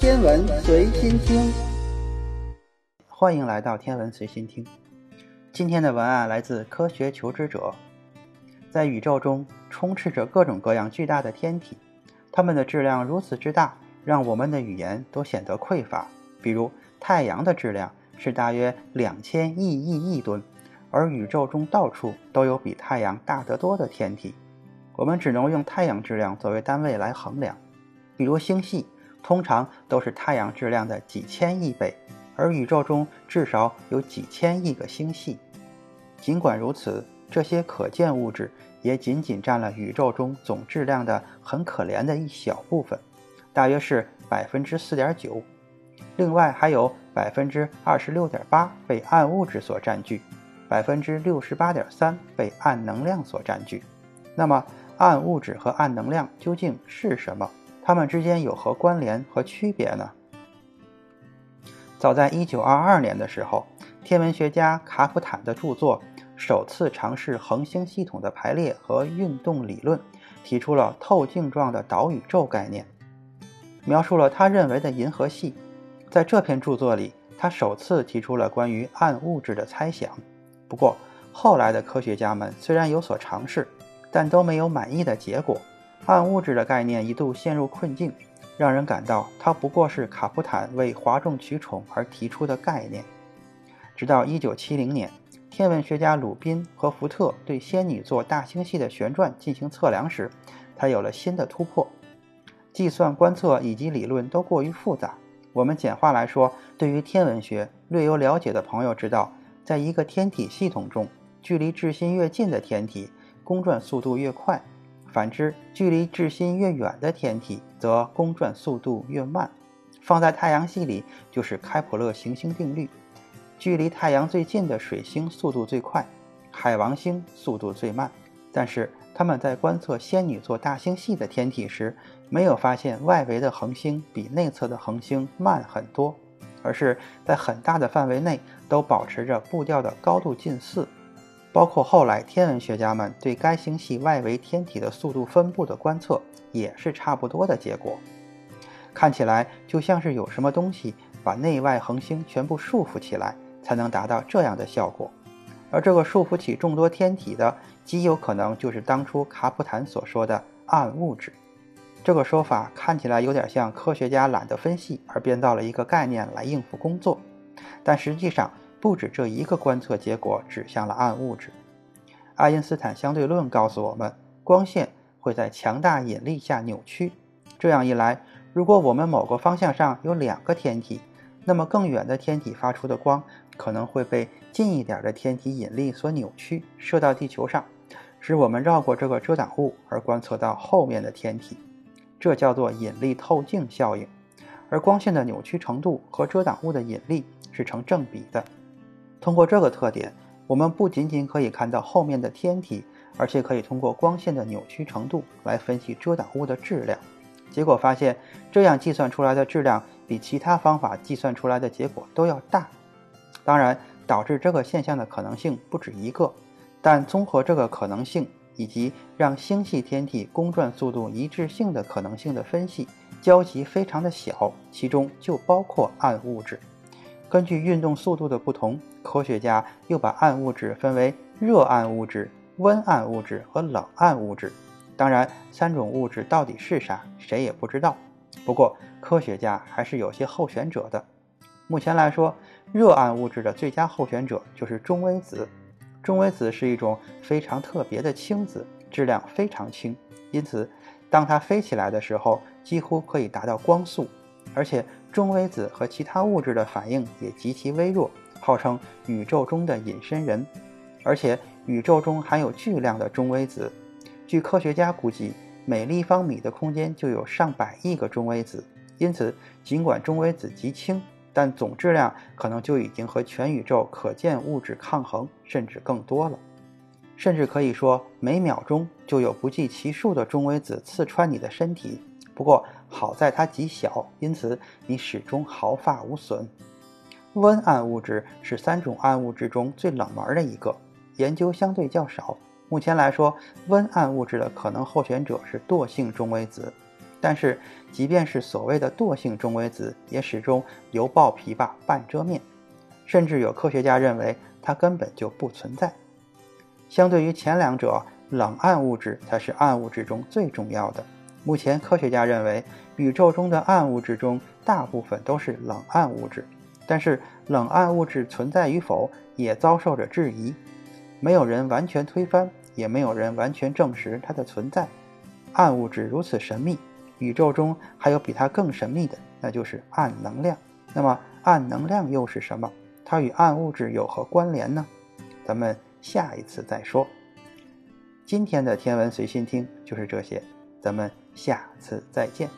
天文随心听，欢迎来到天文随心听。今天的文案来自科学求知者。在宇宙中充斥着各种各样巨大的天体，它们的质量如此之大，让我们的语言都显得匮乏。比如，太阳的质量是大约两千亿亿亿吨，而宇宙中到处都有比太阳大得多的天体，我们只能用太阳质量作为单位来衡量。比如星系，通常都是太阳质量的几千亿倍，而宇宙中至少有几千亿个星系。尽管如此，这些可见物质也仅仅占了宇宙中总质量的很可怜的一小部分，大约是百分之四点九。另外还有百分之二十六点八被暗物质所占据，百分之六十八点三被暗能量所占据。那么，暗物质和暗能量究竟是什么？它们之间有何关联和区别呢？早在一九二二年的时候，天文学家卡普坦的著作。首次尝试恒星系统的排列和运动理论，提出了透镜状的岛宇宙概念，描述了他认为的银河系。在这篇著作里，他首次提出了关于暗物质的猜想。不过，后来的科学家们虽然有所尝试，但都没有满意的结果。暗物质的概念一度陷入困境，让人感到它不过是卡普坦为哗众取宠而提出的概念。直到1970年。天文学家鲁宾和福特对仙女座大星系的旋转进行测量时，才有了新的突破。计算、观测以及理论都过于复杂。我们简化来说，对于天文学略有了解的朋友知道，在一个天体系统中，距离质心越近的天体公转速度越快；反之，距离质心越远的天体则公转速度越慢。放在太阳系里，就是开普勒行星定律。距离太阳最近的水星速度最快，海王星速度最慢。但是他们在观测仙女座大星系的天体时，没有发现外围的恒星比内侧的恒星慢很多，而是在很大的范围内都保持着步调的高度近似。包括后来天文学家们对该星系外围天体的速度分布的观测，也是差不多的结果。看起来就像是有什么东西把内外恒星全部束缚起来。才能达到这样的效果，而这个束缚起众多天体的，极有可能就是当初卡普坦所说的暗物质。这个说法看起来有点像科学家懒得分析而编造了一个概念来应付工作，但实际上不止这一个观测结果指向了暗物质。爱因斯坦相对论告诉我们，光线会在强大引力下扭曲。这样一来，如果我们某个方向上有两个天体，那么更远的天体发出的光。可能会被近一点的天体引力所扭曲，射到地球上，使我们绕过这个遮挡物而观测到后面的天体，这叫做引力透镜效应。而光线的扭曲程度和遮挡物的引力是成正比的。通过这个特点，我们不仅仅可以看到后面的天体，而且可以通过光线的扭曲程度来分析遮挡物的质量。结果发现，这样计算出来的质量比其他方法计算出来的结果都要大。当然，导致这个现象的可能性不止一个，但综合这个可能性以及让星系天体公转速度一致性的可能性的分析，交集非常的小，其中就包括暗物质。根据运动速度的不同，科学家又把暗物质分为热暗物质、温暗物质和冷暗物质。当然，三种物质到底是啥，谁也不知道。不过，科学家还是有些候选者的。目前来说，热暗物质的最佳候选者就是中微子。中微子是一种非常特别的轻子，质量非常轻，因此当它飞起来的时候，几乎可以达到光速。而且中微子和其他物质的反应也极其微弱，号称宇宙中的隐身人。而且宇宙中含有巨量的中微子，据科学家估计，每立方米的空间就有上百亿个中微子。因此，尽管中微子极轻，但总质量可能就已经和全宇宙可见物质抗衡，甚至更多了。甚至可以说，每秒钟就有不计其数的中微子刺穿你的身体。不过好在它极小，因此你始终毫发无损。温暗物质是三种暗物质中最冷门的一个，研究相对较少。目前来说，温暗物质的可能候选者是惰性中微子。但是，即便是所谓的惰性中微子，也始终犹抱琵琶半遮面，甚至有科学家认为它根本就不存在。相对于前两者，冷暗物质才是暗物质中最重要的。目前，科学家认为宇宙中的暗物质中大部分都是冷暗物质，但是冷暗物质存在与否也遭受着质疑，没有人完全推翻，也没有人完全证实它的存在。暗物质如此神秘。宇宙中还有比它更神秘的，那就是暗能量。那么，暗能量又是什么？它与暗物质有何关联呢？咱们下一次再说。今天的天文随心听就是这些，咱们下次再见。